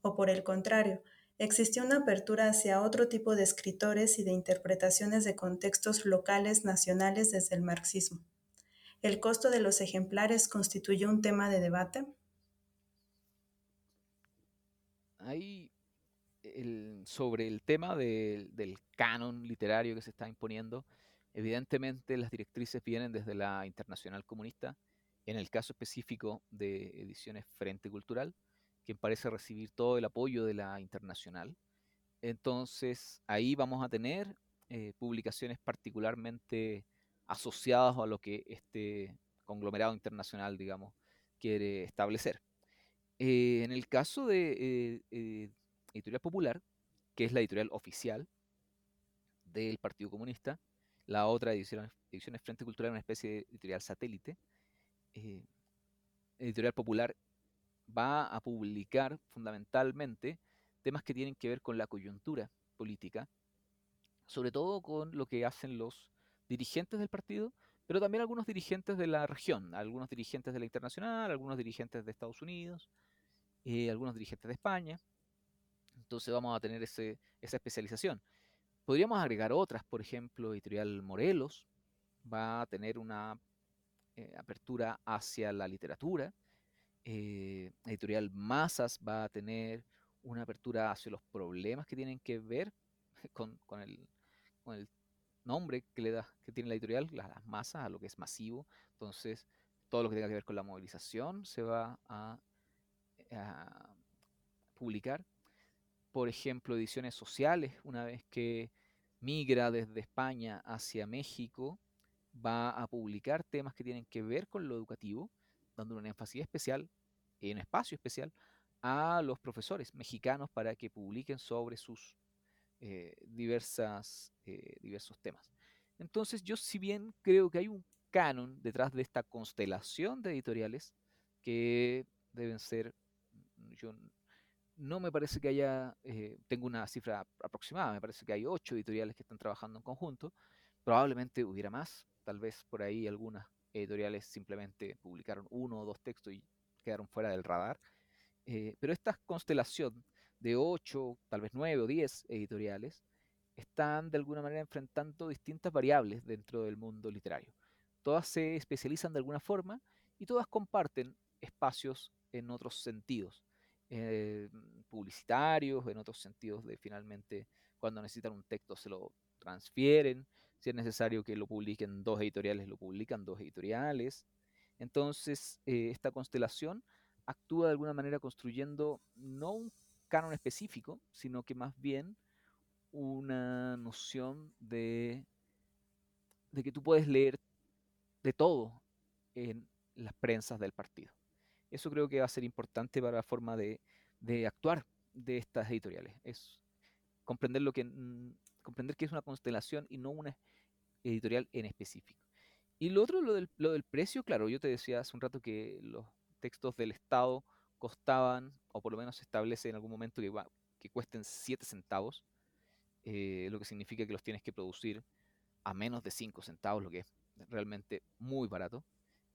¿O por el contrario, existió una apertura hacia otro tipo de escritores y de interpretaciones de contextos locales nacionales desde el marxismo? ¿El costo de los ejemplares constituyó un tema de debate? Hay sobre el tema del canon literario que se está imponiendo, evidentemente las directrices vienen desde la Internacional Comunista, en el caso específico de Ediciones Frente Cultural, quien parece recibir todo el apoyo de la internacional. Entonces ahí vamos a tener eh, publicaciones particularmente asociadas a lo que este conglomerado internacional, digamos, quiere establecer. Eh, en el caso de eh, Editorial Popular, que es la editorial oficial del Partido Comunista, la otra edición, Ediciones Frente Cultural, una especie de editorial satélite, eh, editorial Popular va a publicar fundamentalmente temas que tienen que ver con la coyuntura política, sobre todo con lo que hacen los dirigentes del partido, pero también algunos dirigentes de la región, algunos dirigentes de la internacional, algunos dirigentes de Estados Unidos, eh, algunos dirigentes de España. Entonces vamos a tener esa especialización. Podríamos agregar otras, por ejemplo, Editorial Morelos va a tener una eh, apertura hacia la literatura. Eh, editorial Masas va a tener una apertura hacia los problemas que tienen que ver con, el, nombre que le da, que tiene la editorial, las, masas, a lo que es masivo. Entonces, todo lo que tenga que ver con la movilización se va a, publicar. Por ejemplo, ediciones sociales, una vez que migra desde España hacia México, va a publicar temas que tienen que ver con lo educativo, dando un énfasis especial, en espacio especial, a los profesores mexicanos para que publiquen sobre sus eh, diversas, eh, diversos temas. Entonces yo si bien creo que hay un canon detrás de esta constelación de editoriales que deben ser, yo no me parece que haya, eh, tengo una cifra aproximada, me parece que hay ocho editoriales que están trabajando en conjunto, probablemente hubiera más, Tal vez por ahí algunas editoriales simplemente publicaron uno o dos textos y quedaron fuera del radar. Eh, pero esta constelación de ocho, tal vez nueve o diez editoriales están de alguna manera enfrentando distintas variables dentro del mundo literario. Todas se especializan de alguna forma y todas comparten espacios en otros sentidos, eh, publicitarios, en otros sentidos de finalmente cuando necesitan un texto se lo transfieren, si es necesario que lo publiquen dos editoriales, lo publican dos editoriales. Entonces, eh, esta constelación actúa de alguna manera construyendo no un canon específico, sino que más bien una noción de, de que tú puedes leer de todo en las prensas del partido. Eso creo que va a ser importante para la forma de, actuar de estas editoriales. Es comprender lo que comprender que es una constelación y no una editorial en específico. Y lo otro, lo del, del precio, claro, yo te decía hace un rato que los textos del Estado costaban, o por lo menos se establece en algún momento que, que cuesten 7 centavos, eh, lo que significa que los tienes que producir a menos de 5 centavos, lo que es realmente muy barato.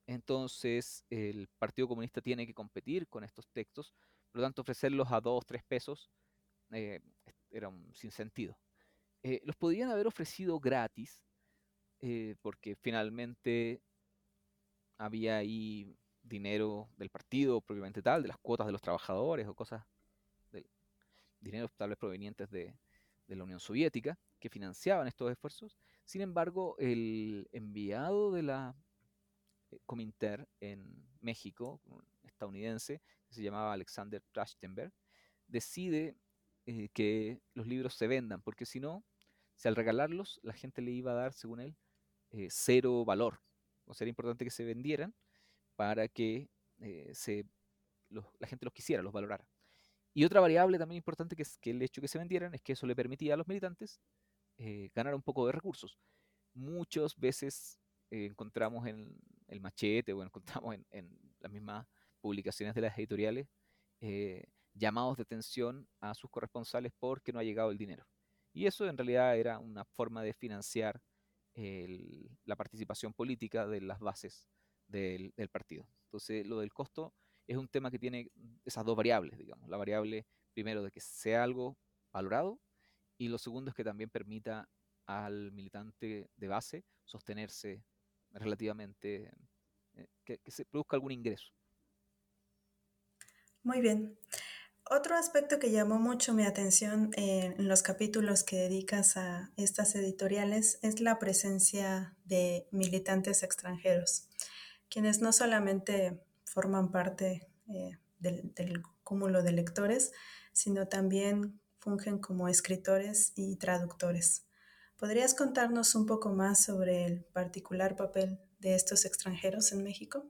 Entonces el Partido Comunista tiene que competir con estos textos, por lo tanto ofrecerlos a 2, 3 pesos eh, era un sinsentido. Eh, los podrían haber ofrecido gratis, eh, porque finalmente había ahí dinero del partido propiamente tal, de las cuotas de los trabajadores o cosas, de dinero tal vez provenientes de, la Unión Soviética, que financiaban estos esfuerzos. Sin embargo, el enviado de la eh, Cominter en México, estadounidense, que se llamaba Alexander Trachtenberg, decide eh, que los libros se vendan, porque si no, si al regalarlos la gente le iba a dar, según él, eh, cero valor. O sea, era importante que se vendieran para que se la gente los quisiera, los valorara. Y otra variable también importante que es que el hecho de que se vendieran es que eso le permitía a los militantes ganar un poco de recursos. Muchas veces encontramos en el machete o encontramos en, las mismas publicaciones de las editoriales eh, llamados de atención a sus corresponsales porque no ha llegado el dinero. Y eso en realidad era una forma de financiar la participación política de las bases del, partido. Entonces, lo del costo es un tema que tiene esas dos variables, digamos. La variable, primero, de que sea algo valorado y lo segundo es que también permita al militante de base sostenerse relativamente, eh, que, se produzca algún ingreso. Muy bien. Otro aspecto que llamó mucho mi atención en los capítulos que dedicas a estas editoriales es la presencia de militantes extranjeros, quienes no solamente forman parte eh, del, cúmulo de lectores, sino también fungen como escritores y traductores. ¿Podrías contarnos un poco más sobre el particular papel de estos extranjeros en México?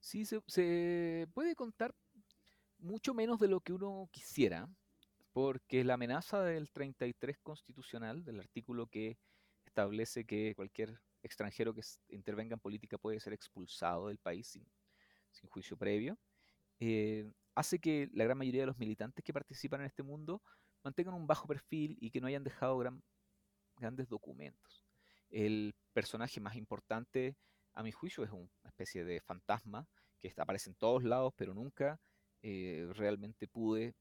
Sí, se, puede contar mucho menos de lo que uno quisiera, porque la amenaza del 33 constitucional, del artículo que establece que cualquier extranjero que intervenga en política puede ser expulsado del país sin, juicio previo, eh, hace que la gran mayoría de los militantes que participan en este mundo mantengan un bajo perfil y que no hayan dejado gran, grandes documentos. El personaje más importante, a mi juicio, es una especie de fantasma que aparece en todos lados, pero nunca eh, realmente pude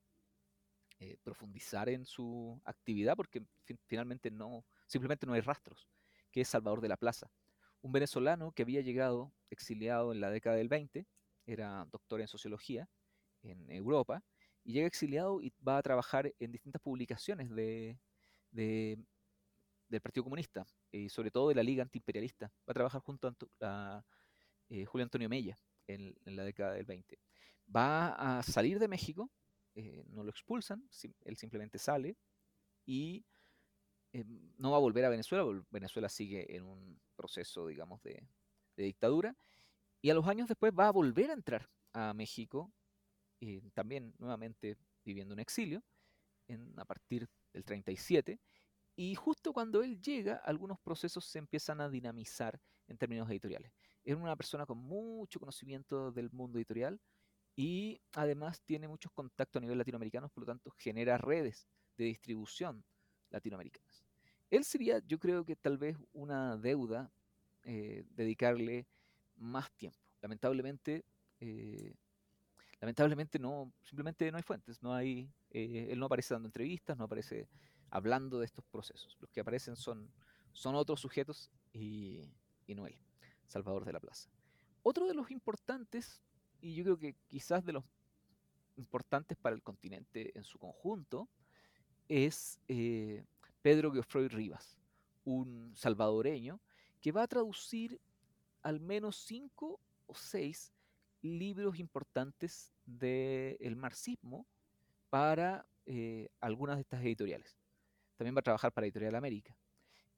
eh, profundizar en su actividad porque finalmente no, simplemente no hay rastros, que es Salvador de la Plaza, un venezolano que había llegado exiliado en la década del 20, era doctor en sociología en Europa, y llega exiliado y va a trabajar en distintas publicaciones de, del Partido Comunista, y sobre todo de la Liga Antiimperialista. Va a trabajar junto a, eh, Julio Antonio Mella en, la década del 20. Va a salir de México, eh, no lo expulsan, él simplemente sale y eh, no va a volver a Venezuela, Venezuela sigue en un proceso, digamos, de, dictadura, y a los años después va a volver a entrar a México, también nuevamente viviendo un exilio, a partir del 37, y justo cuando él llega, algunos procesos se empiezan a dinamizar en términos editoriales. Es una persona con mucho conocimiento del mundo editorial y además tiene muchos contactos a nivel latinoamericano, por lo tanto genera redes de distribución latinoamericanas. Él sería, yo creo que tal vez una deuda eh, dedicarle más tiempo. Lamentablemente, eh, lamentablemente no, simplemente no hay fuentes, no hay, eh, él no aparece dando entrevistas, no aparece hablando de estos procesos. Los que aparecen son, son otros sujetos y, y no Salvador de la Plaza. Otro de los importantes, y yo creo que quizás de los importantes para el continente en su conjunto, es eh, Pedro Geoffroy Rivas, un salvadoreño que va a traducir al menos cinco o seis libros importantes del marxismo para eh, algunas de estas editoriales también va a trabajar para Editorial América,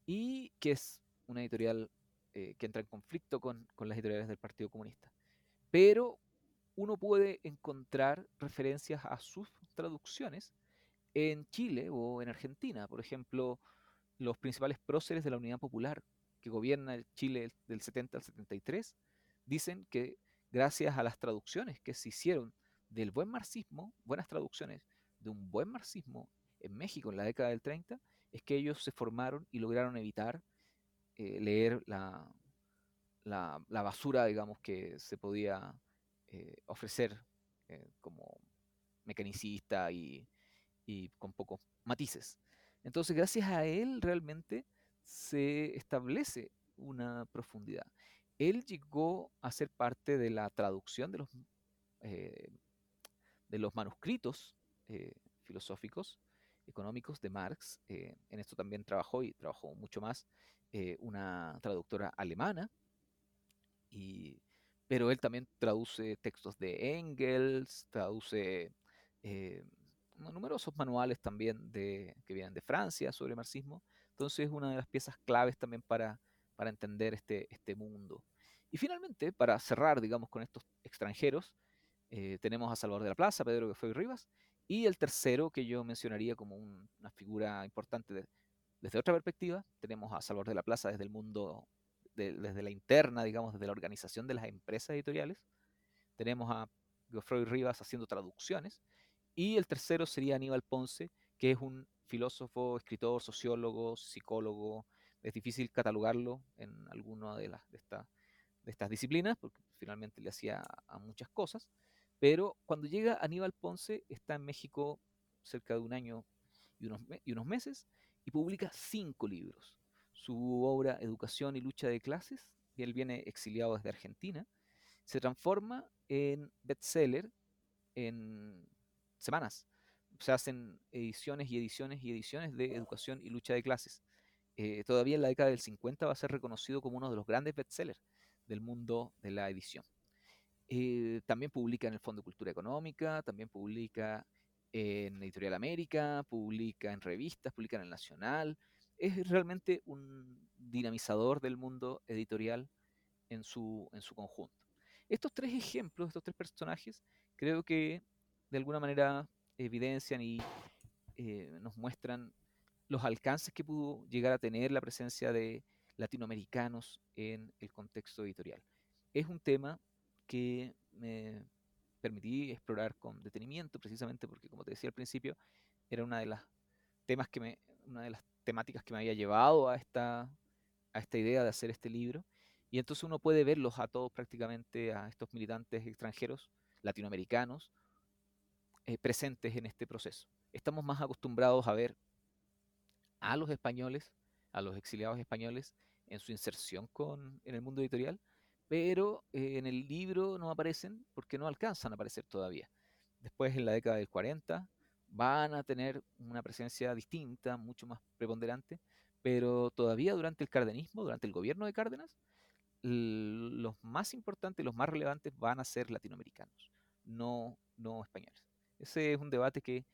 y que es una editorial eh, que entra en conflicto con, las editoriales del Partido Comunista. Pero uno puede encontrar referencias a sus traducciones en Chile o en Argentina. Por ejemplo, los principales próceres de la Unidad Popular que gobierna Chile del 70 al 73 dicen que gracias a las traducciones que se hicieron del buen marxismo, buenas traducciones de un buen marxismo en México en la década del 30 es que ellos se formaron y lograron evitar eh, leer la, la, basura, digamos, que se podía eh, ofrecer eh, como mecanicista y, y con pocos matices. Entonces, gracias a él realmente se establece una profundidad. Él llegó a ser parte de la traducción de los, de los manuscritos filosóficos económicos de Marx. Eh, en esto también trabajó y trabajó mucho más eh, una traductora alemana. Y, pero él también traduce textos de Engels, traduce eh, numerosos manuales también de, que vienen de Francia sobre marxismo. Entonces es una de las piezas claves también para, para entender este, este mundo. Y finalmente, para cerrar, digamos, con estos extranjeros, tenemos a Salvador de la Plaza, Pedro que fue Rivas, y el tercero que yo mencionaría como una figura importante desde otra perspectiva, tenemos a Salvador de la Plaza desde el mundo, desde la interna, digamos, desde la organización de las empresas editoriales. Tenemos a Geoffroy Rivas haciendo traducciones. Y el tercero sería Aníbal Ponce, que es un filósofo, escritor, sociólogo, psicólogo. Es difícil catalogarlo en alguna de, las, de, de estas disciplinas, porque finalmente le hacía a muchas cosas. Pero cuando llega Aníbal Ponce, está en México cerca de un año y unos, meses, y publica cinco libros. Su obra Educación y Lucha de Clases, y él viene exiliado desde Argentina, se transforma en bestseller en semanas. Se hacen ediciones y ediciones y ediciones de educación y lucha de clases. Eh, todavía en la década del 50 va a ser reconocido como uno de los grandes bestsellers del mundo de la edición. Eh, también publica en el Fondo de Cultura Económica, también publica en Editorial América, publica en revistas, publica en el Nacional. Es realmente un dinamizador del mundo editorial en su, en su conjunto. Estos tres ejemplos, estos tres personajes, creo que de alguna manera evidencian y eh, nos muestran los alcances que pudo llegar a tener la presencia de latinoamericanos en el contexto editorial. Es un tema que me permití explorar con detenimiento, precisamente porque, como te decía al principio, era una de las temas que me, una de las temáticas que me había llevado a esta, a esta idea de hacer este libro. Y entonces uno puede verlos a todos prácticamente, a estos militantes extranjeros, latinoamericanos, eh, presentes en este proceso. Estamos más acostumbrados a ver a los españoles, a los exiliados españoles, en su inserción con, en el mundo editorial, pero eh, en el libro no aparecen porque no alcanzan a aparecer todavía. Después, en la década del 40, van a tener una presencia distinta, mucho más preponderante, pero todavía durante el cardenismo, durante el gobierno de Cárdenas, los más importantes, los más relevantes van a ser latinoamericanos, no, no españoles. Ese es un debate que,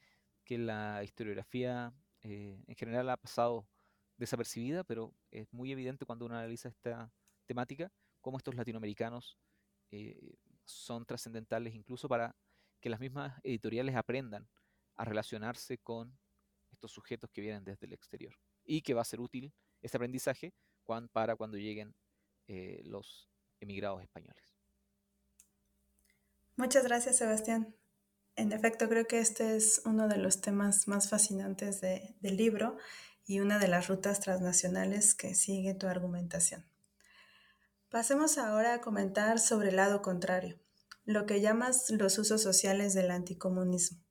que la historiografía eh, en general ha pasado desapercibida, pero es muy evidente cuando uno analiza esta temática, cómo estos latinoamericanos eh, son trascendentales incluso para que las mismas editoriales aprendan a relacionarse con estos sujetos que vienen desde el exterior y que va a ser útil ese aprendizaje para cuando lleguen eh, los emigrados españoles. Muchas gracias, Sebastián. En efecto, creo que este es uno de los temas más fascinantes del libro y una de las rutas transnacionales que sigue tu argumentación. Pasemos ahora a comentar sobre el lado contrario, lo que llamas los usos sociales del anticomunismo.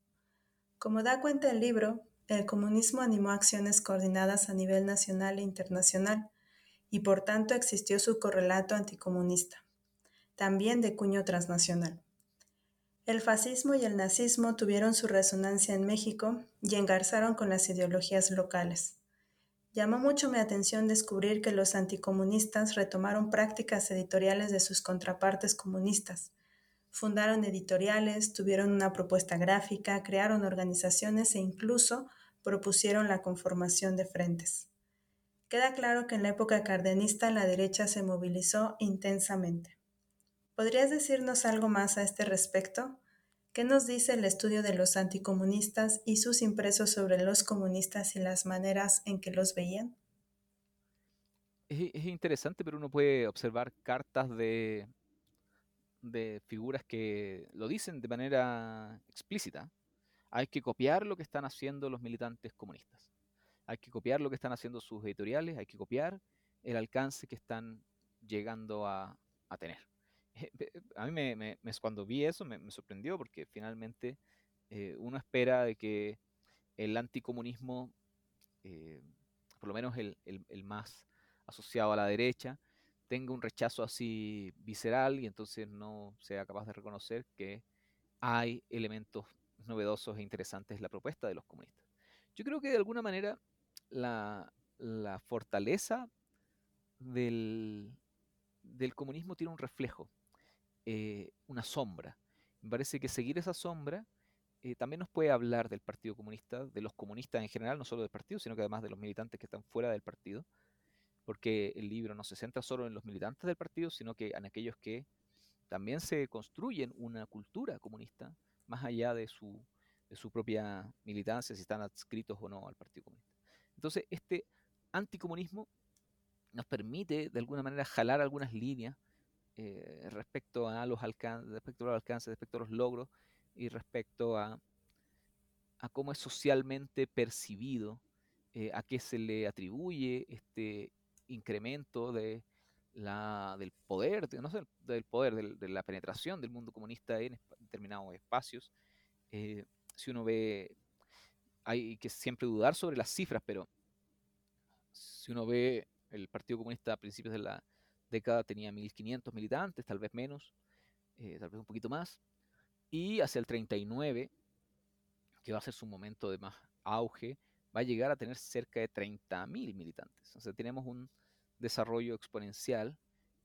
Como da cuenta el libro, el comunismo animó acciones coordinadas a nivel nacional e internacional, y por tanto existió su correlato anticomunista, también de cuño transnacional. El fascismo y el nazismo tuvieron su resonancia en México y engarzaron con las ideologías locales. Llamó mucho mi atención descubrir que los anticomunistas retomaron prácticas editoriales de sus contrapartes comunistas. Fundaron editoriales, tuvieron una propuesta gráfica, crearon organizaciones e incluso propusieron la conformación de frentes. Queda claro que en la época cardenista la derecha se movilizó intensamente. ¿Podrías decirnos algo más a este respecto? ¿Qué nos dice el estudio de los anticomunistas y sus impresos sobre los comunistas y las maneras en que los veían? Es, interesante, pero uno puede observar cartas de, de figuras que lo dicen de manera explícita. Hay que copiar lo que están haciendo los militantes comunistas hay que copiar lo que están haciendo sus editoriales, hay que copiar el alcance que están llegando a, tener. A mí me, cuando vi eso me, sorprendió porque finalmente eh, uno espera de que el anticomunismo, eh, por lo menos el, el, más asociado a la derecha, tenga un rechazo así visceral y entonces no sea capaz de reconocer que hay elementos novedosos e interesantes en la propuesta de los comunistas. Yo creo que de alguna manera la, fortaleza del, comunismo tiene un reflejo, eh, una sombra. Me parece que seguir esa sombra eh, también nos puede hablar del Partido Comunista, de los comunistas en general, no solo del partido, sino que además de los militantes que están fuera del partido, porque el libro no se centra solo en los militantes del partido, sino que en aquellos que también se construyen una cultura comunista más allá de su, de su propia militancia, si están adscritos o no al Partido Comunista. Entonces, este anticomunismo nos permite de alguna manera jalar algunas líneas eh, respecto a los alcances, respecto a los alcances, respecto a los logros y respecto a, cómo es socialmente percibido, eh, a qué se le atribuye este incremento de la, del poder, no sé, del poder, de la penetración del mundo comunista en determinados espacios. Eh, si uno ve, hay que siempre dudar sobre las cifras, pero si uno ve el Partido Comunista a principios de la década tenía 1.500 militantes, tal vez menos, eh, tal vez un poquito más, y hacia el 39, que va a ser su momento de más auge, va a llegar a tener cerca de 30.000 militantes. O sea, tenemos un desarrollo exponencial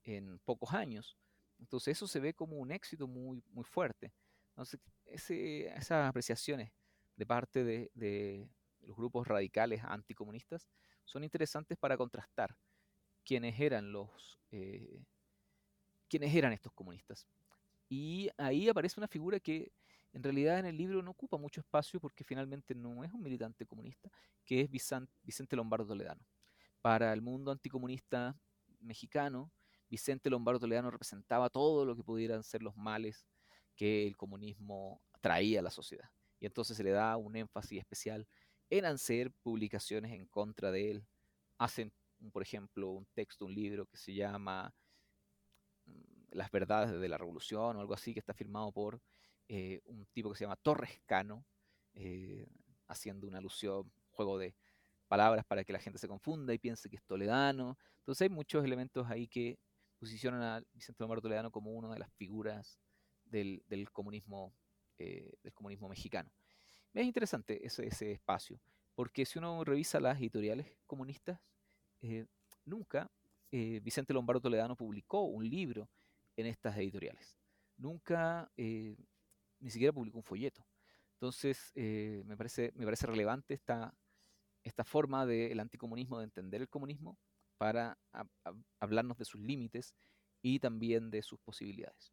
en pocos años. Entonces eso se ve como un éxito muy, muy fuerte. Entonces esas apreciaciones de parte de, los grupos radicales anticomunistas son interesantes para contrastar quiénes eran los eh, quiénes eran estos comunistas. Y ahí aparece una figura que en realidad en el libro no ocupa mucho espacio porque finalmente no es un militante comunista, que es Vicente Lombardo Toledano. Para el mundo anticomunista mexicano, Vicente Lombardo Toledano representaba todo lo que pudieran ser los males que el comunismo traía a la sociedad. Y entonces se le da un énfasis especial en hacer publicaciones en contra de él. Hacen, por ejemplo, un texto, un libro que se llama mm, Las verdades de la revolución o algo así, que está firmado por eh, un tipo que se llama Torres Cano, eh, haciendo una alusión, juego de palabras para que la gente se confunda y piense que es toledano. Entonces hay muchos elementos ahí que posicionan a Vicente Lombardo Toledano como una de las figuras del, comunismo, eh, del comunismo mexicano. Es interesante ese, ese, espacio, porque si uno revisa las editoriales comunistas, nunca Vicente Lombardo Toledano publicó un libro en estas editoriales. Nunca ni siquiera publicó un folleto. Entonces, eh, me, parece, me parece relevante esta, esta forma del anticomunismo, de entender el comunismo, para hablarnos de sus límites y también de sus posibilidades.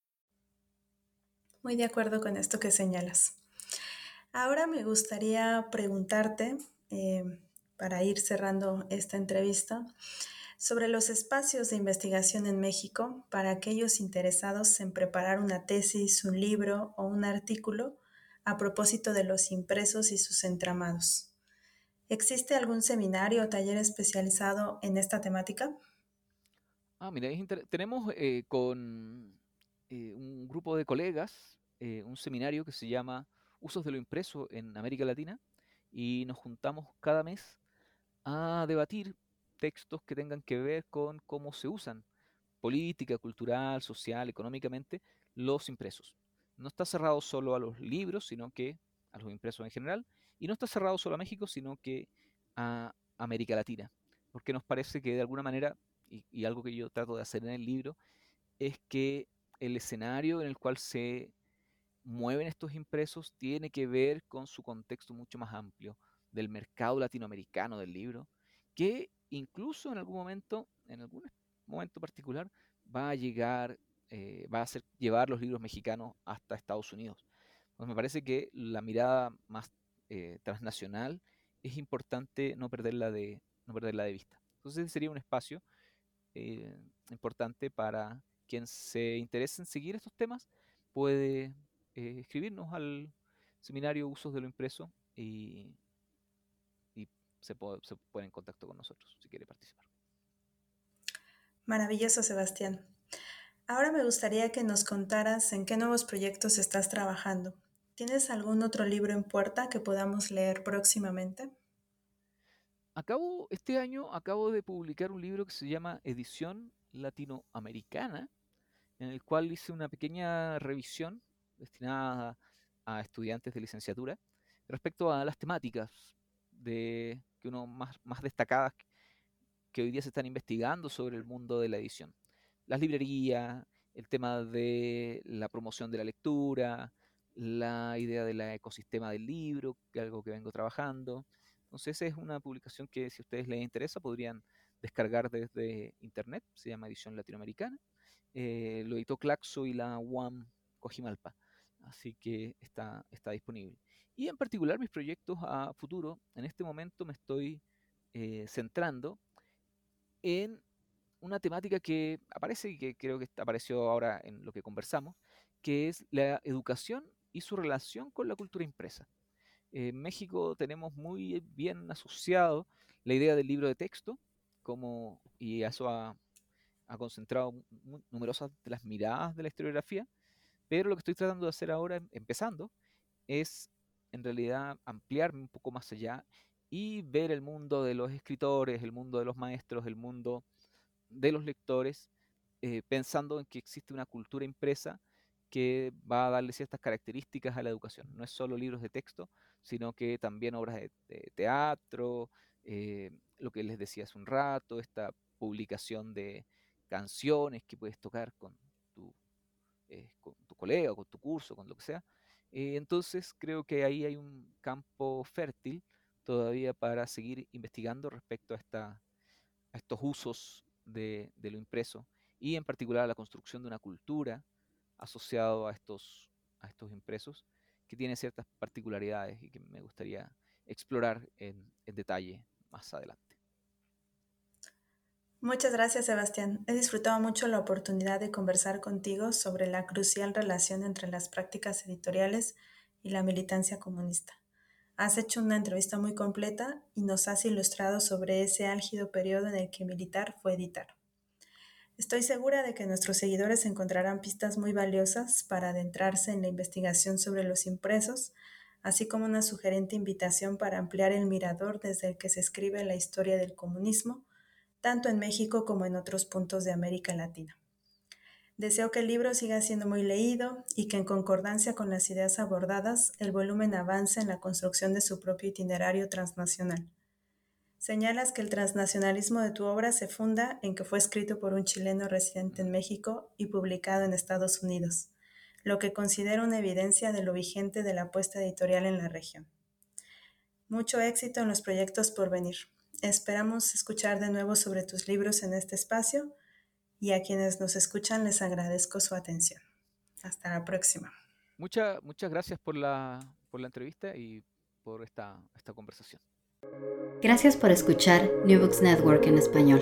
Muy de acuerdo con esto que señalas. Ahora me gustaría preguntarte, eh, para ir cerrando esta entrevista, sobre los espacios de investigación en México para aquellos interesados en preparar una tesis, un libro o un artículo a propósito de los impresos y sus entramados. ¿Existe algún seminario o taller especializado en esta temática? Ah, mira, tenemos eh, con eh, un grupo de colegas, eh, un seminario que se llama Usos de lo impreso en América Latina y nos juntamos cada mes a debatir textos que tengan que ver con cómo se usan política, cultural, social, económicamente los impresos. No está cerrado solo a los libros, sino que a los impresos en general, y no está cerrado solo a México, sino que a América Latina, porque nos parece que de alguna manera, y algo que yo trato de hacer en el libro, es que el escenario en el cual se mueven estos impresos tiene que ver con su contexto mucho más amplio del mercado latinoamericano del libro, que incluso en algún momento, en algún momento particular, va a llegar, eh, va a hacer llevar los libros mexicanos hasta Estados Unidos. Entonces me parece que la mirada más eh, transnacional es importante no perderla de, no perderla de vista. Entonces sería un espacio eh, importante para quien se interese en seguir estos temas puede eh, escribirnos al seminario Usos de lo Impreso y, se, puede, se pone en contacto con nosotros si quiere participar. Maravilloso, Sebastián. Ahora me gustaría que nos contaras en qué nuevos proyectos estás trabajando. ¿Tienes algún otro libro en puerta que podamos leer próximamente? Acabo, este año acabo de publicar un libro que se llama Edición Latinoamericana, en el cual hice una pequeña revisión destinada a estudiantes de licenciatura respecto a las temáticas que uno más, más destacadas que hoy día se están investigando sobre el mundo de la edición. Las librerías, el tema de la promoción de la lectura, la idea del ecosistema del libro, que es algo que vengo trabajando. Entonces es una publicación que si a ustedes les interesa podrían descargar desde internet, se llama Edición Latinoamericana. Eh, lo editó Claxo y la UAM Cojimalpa, así que está, está disponible. Y en particular mis proyectos a futuro, en este momento me estoy eh, centrando en una temática que aparece y que creo que apareció ahora en lo que conversamos, que es la educación y su relación con la cultura impresa. En México tenemos muy bien asociado la idea del libro de texto, como, y eso ha, concentrado numerosas de las miradas de la historiografía, pero lo que estoy tratando de hacer ahora, empezando, es en realidad ampliarme un poco más allá y ver el mundo de los escritores, el mundo de los maestros, el mundo de los lectores, eh, pensando en que existe una cultura impresa que va a darle ciertas características a la educación. No es solo libros de texto, sino que también obras de, teatro, eh, lo que les decía hace un rato, esta publicación de canciones que puedes tocar con tu, eh, con tu colega, con tu curso, con lo que sea. entonces creo que ahí hay un campo fértil todavía para seguir investigando respecto a, esta, a estos usos de, lo impreso y en particular a la construcción de una cultura asociado a estos, a estos impresos que tiene ciertas particularidades y que me gustaría explorar en detalle más adelante. Muchas gracias Sebastián. He disfrutado mucho la oportunidad de conversar contigo sobre la crucial relación entre las prácticas editoriales y la militancia comunista. Has hecho una entrevista muy completa y nos has ilustrado sobre ese álgido periodo en el que militar fue editar. Estoy segura de que nuestros seguidores encontrarán pistas muy valiosas para adentrarse en la investigación sobre los impresos, así como una sugerente invitación para ampliar el mirador desde el que se escribe la historia del comunismo, tanto en México como en otros puntos de América Latina. Deseo que el libro siga siendo muy leído y que en concordancia con las ideas abordadas, el volumen avance en la construcción de su propio itinerario transnacional. Señalas que el transnacionalismo de tu obra se funda en que fue escrito por un chileno residente en México y publicado en Estados Unidos, lo que considero una evidencia de lo vigente de la apuesta editorial en la región. Mucho éxito en los proyectos por venir. Esperamos escuchar de nuevo sobre tus libros en este espacio y a quienes nos escuchan les agradezco su atención. Hasta la próxima. muchas gracias por la, por la entrevista y por esta, esta conversación. Gracias por escuchar New Books Network en español.